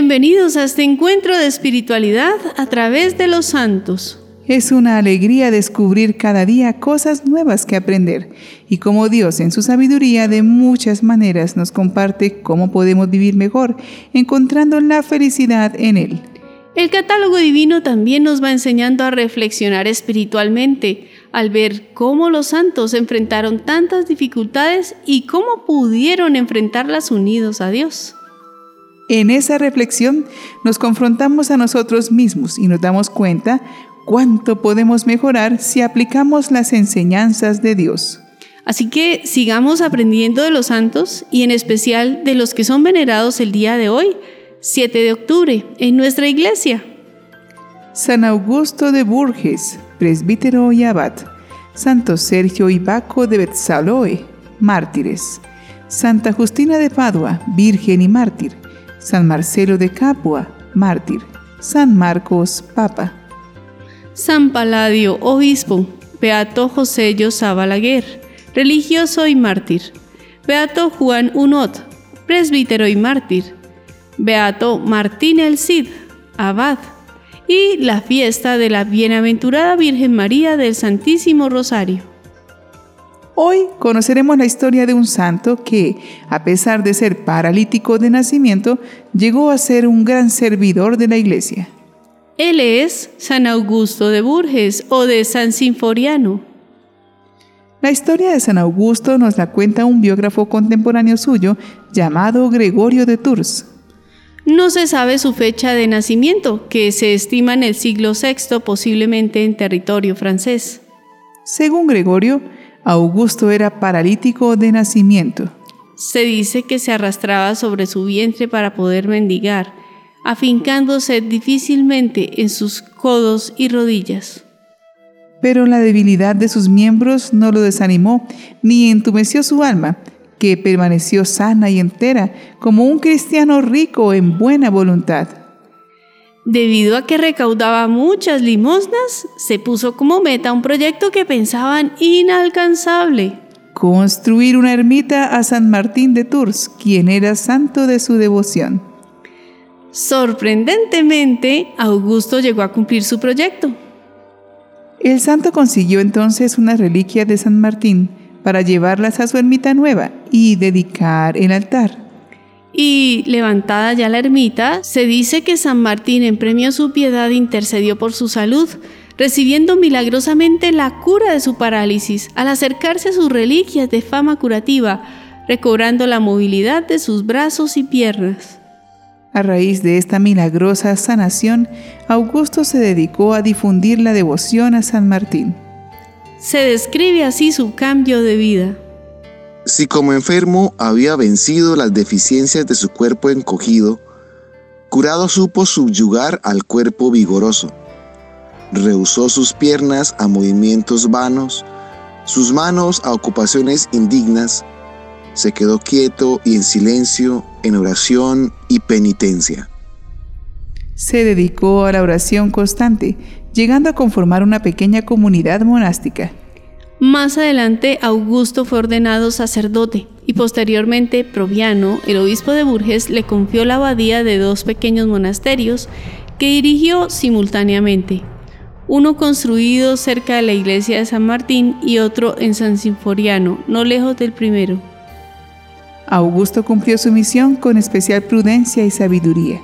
Bienvenidos a este encuentro de espiritualidad a través de los santos. Es una alegría descubrir cada día cosas nuevas que aprender y como Dios en su sabiduría de muchas maneras nos comparte cómo podemos vivir mejor, encontrando la felicidad en Él. El catálogo divino también nos va enseñando a reflexionar espiritualmente al ver cómo los santos enfrentaron tantas dificultades y cómo pudieron enfrentarlas unidos a Dios. En esa reflexión nos confrontamos a nosotros mismos y nos damos cuenta cuánto podemos mejorar si aplicamos las enseñanzas de Dios. Así que sigamos aprendiendo de los santos y en especial de los que son venerados el día de hoy, 7 de octubre, en nuestra iglesia. San Augusto de Burges, presbítero y abad. Santo Sergio y Baco de Betzaloe, mártires. Santa Justina de Padua, virgen y mártir. San Marcelo de Capua, mártir. San Marcos, papa. San Paladio, obispo, Beato José Yosa Balaguer, religioso y mártir. Beato Juan Unot, presbítero y mártir. Beato Martín el Cid, abad. Y la fiesta de la Bienaventurada Virgen María del Santísimo Rosario. Hoy conoceremos la historia de un santo que, a pesar de ser paralítico de nacimiento, llegó a ser un gran servidor de la iglesia. Él es San Augusto de Burges o de San Sinforiano. La historia de San Augusto nos la cuenta un biógrafo contemporáneo suyo llamado Gregorio de Tours. No se sabe su fecha de nacimiento, que se estima en el siglo VI, posiblemente en territorio francés. Según Gregorio, Augusto era paralítico de nacimiento. Se dice que se arrastraba sobre su vientre para poder mendigar, afincándose difícilmente en sus codos y rodillas. Pero la debilidad de sus miembros no lo desanimó ni entumeció su alma, que permaneció sana y entera como un cristiano rico en buena voluntad. Debido a que recaudaba muchas limosnas, se puso como meta un proyecto que pensaban inalcanzable. Construir una ermita a San Martín de Tours, quien era santo de su devoción. Sorprendentemente, Augusto llegó a cumplir su proyecto. El santo consiguió entonces una reliquia de San Martín para llevarlas a su ermita nueva y dedicar el altar. Y levantada ya la ermita, se dice que San Martín en premio a su piedad intercedió por su salud, recibiendo milagrosamente la cura de su parálisis al acercarse a sus reliquias de fama curativa, recobrando la movilidad de sus brazos y piernas. A raíz de esta milagrosa sanación, Augusto se dedicó a difundir la devoción a San Martín. Se describe así su cambio de vida. Si como enfermo había vencido las deficiencias de su cuerpo encogido, curado supo subyugar al cuerpo vigoroso. Rehusó sus piernas a movimientos vanos, sus manos a ocupaciones indignas, se quedó quieto y en silencio, en oración y penitencia. Se dedicó a la oración constante, llegando a conformar una pequeña comunidad monástica. Más adelante, Augusto fue ordenado sacerdote y posteriormente Proviano, el obispo de Burges, le confió la abadía de dos pequeños monasterios que dirigió simultáneamente, uno construido cerca de la iglesia de San Martín y otro en San Sinforiano, no lejos del primero. Augusto cumplió su misión con especial prudencia y sabiduría.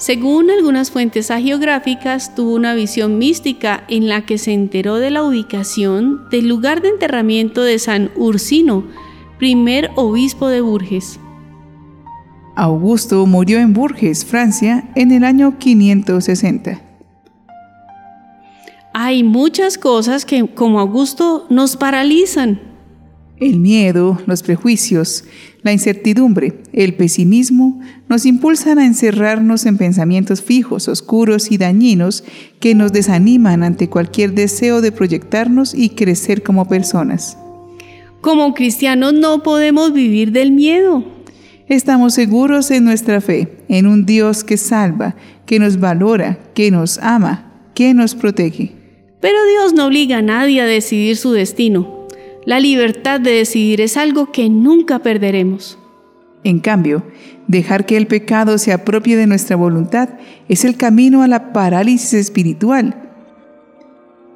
Según algunas fuentes hagiográficas, tuvo una visión mística en la que se enteró de la ubicación del lugar de enterramiento de San Ursino, primer obispo de Burges. Augusto murió en Burges, Francia, en el año 560. Hay muchas cosas que, como Augusto, nos paralizan. El miedo, los prejuicios, la incertidumbre, el pesimismo nos impulsan a encerrarnos en pensamientos fijos, oscuros y dañinos que nos desaniman ante cualquier deseo de proyectarnos y crecer como personas. Como cristianos no podemos vivir del miedo. Estamos seguros en nuestra fe, en un Dios que salva, que nos valora, que nos ama, que nos protege. Pero Dios no obliga a nadie a decidir su destino. La libertad de decidir es algo que nunca perderemos. En cambio, dejar que el pecado se apropie de nuestra voluntad es el camino a la parálisis espiritual.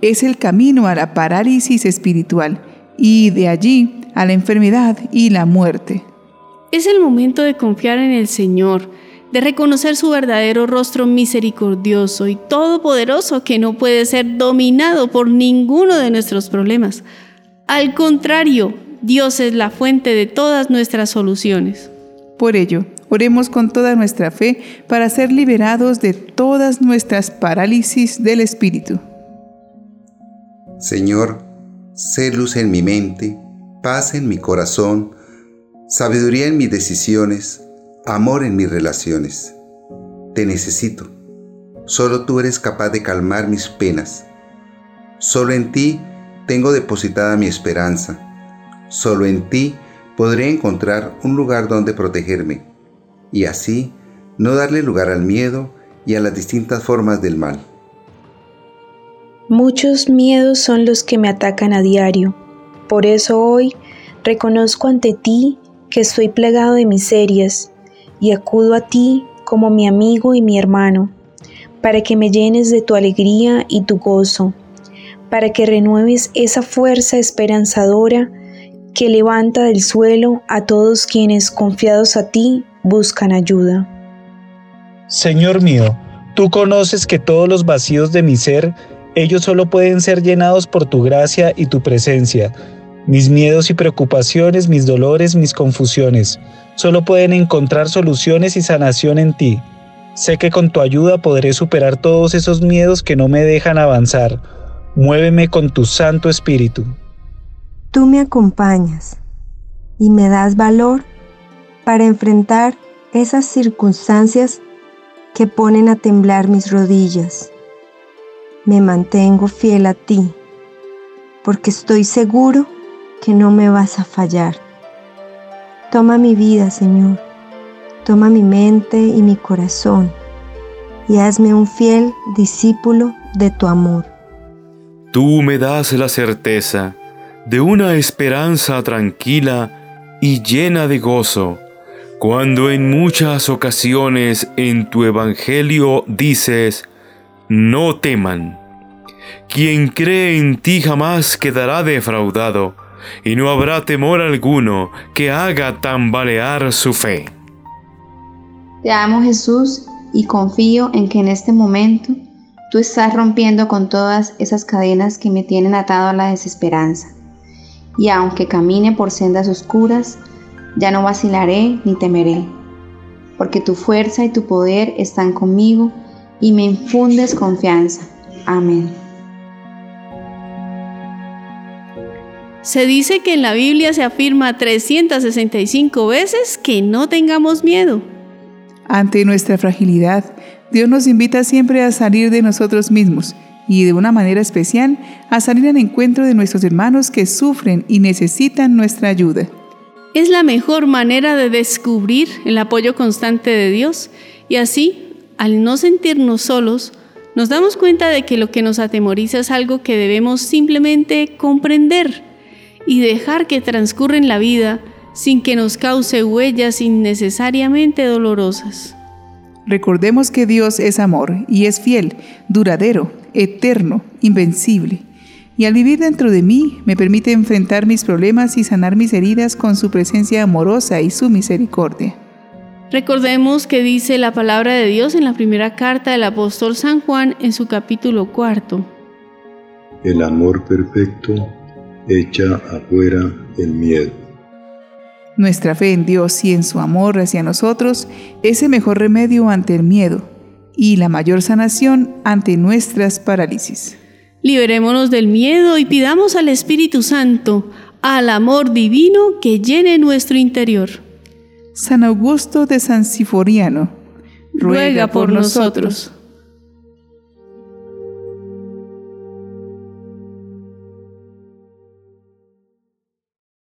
Es el camino a la parálisis espiritual y de allí a la enfermedad y la muerte. Es el momento de confiar en el Señor, de reconocer su verdadero rostro misericordioso y todopoderoso que no puede ser dominado por ninguno de nuestros problemas. Al contrario, Dios es la fuente de todas nuestras soluciones. Por ello, oremos con toda nuestra fe para ser liberados de todas nuestras parálisis del Espíritu. Señor, sé luz en mi mente, paz en mi corazón, sabiduría en mis decisiones, amor en mis relaciones. Te necesito. Solo tú eres capaz de calmar mis penas. Solo en ti tengo depositada mi esperanza. Solo en ti podré encontrar un lugar donde protegerme y así no darle lugar al miedo y a las distintas formas del mal. Muchos miedos son los que me atacan a diario. Por eso hoy reconozco ante ti que estoy plegado de miserias y acudo a ti como mi amigo y mi hermano, para que me llenes de tu alegría y tu gozo, para que renueves esa fuerza esperanzadora que levanta del suelo a todos quienes, confiados a ti, buscan ayuda. Señor mío, tú conoces que todos los vacíos de mi ser, ellos solo pueden ser llenados por tu gracia y tu presencia. Mis miedos y preocupaciones, mis dolores, mis confusiones, solo pueden encontrar soluciones y sanación en ti. Sé que con tu ayuda podré superar todos esos miedos que no me dejan avanzar. Muéveme con tu Santo Espíritu. Tú me acompañas y me das valor para enfrentar esas circunstancias que ponen a temblar mis rodillas. Me mantengo fiel a ti, porque estoy seguro que no me vas a fallar. Toma mi vida, Señor. Toma mi mente y mi corazón y hazme un fiel discípulo de tu amor. Tú me das la certeza de una esperanza tranquila y llena de gozo, cuando en muchas ocasiones en tu Evangelio dices, no teman. Quien cree en ti jamás quedará defraudado, y no habrá temor alguno que haga tambalear su fe. Te amo Jesús y confío en que en este momento tú estás rompiendo con todas esas cadenas que me tienen atado a la desesperanza y aunque camine por sendas oscuras, ya no vacilaré ni temeré, porque tu fuerza y tu poder están conmigo y me infundes confianza. Amén. Se dice que en la Biblia se afirma 365 veces que no tengamos miedo. Ante nuestra fragilidad, Dios nos invita siempre a salir de nosotros mismos y de una manera especial a salir al encuentro de nuestros hermanos que sufren y necesitan nuestra ayuda. Es la mejor manera de descubrir el apoyo constante de Dios y así, al no sentirnos solos, nos damos cuenta de que lo que nos atemoriza es algo que debemos simplemente comprender y dejar que transcurra en la vida sin que nos cause huellas innecesariamente dolorosas. Recordemos que Dios es amor y es fiel, duradero, eterno, invencible. Y al vivir dentro de mí me permite enfrentar mis problemas y sanar mis heridas con su presencia amorosa y su misericordia. Recordemos que dice la palabra de Dios en la primera carta del apóstol San Juan en su capítulo cuarto. El amor perfecto echa afuera el miedo. Nuestra fe en Dios y en su amor hacia nosotros es el mejor remedio ante el miedo y la mayor sanación ante nuestras parálisis. Liberémonos del miedo y pidamos al Espíritu Santo, al amor divino que llene nuestro interior. San Augusto de San Siforiano, ruega por nosotros.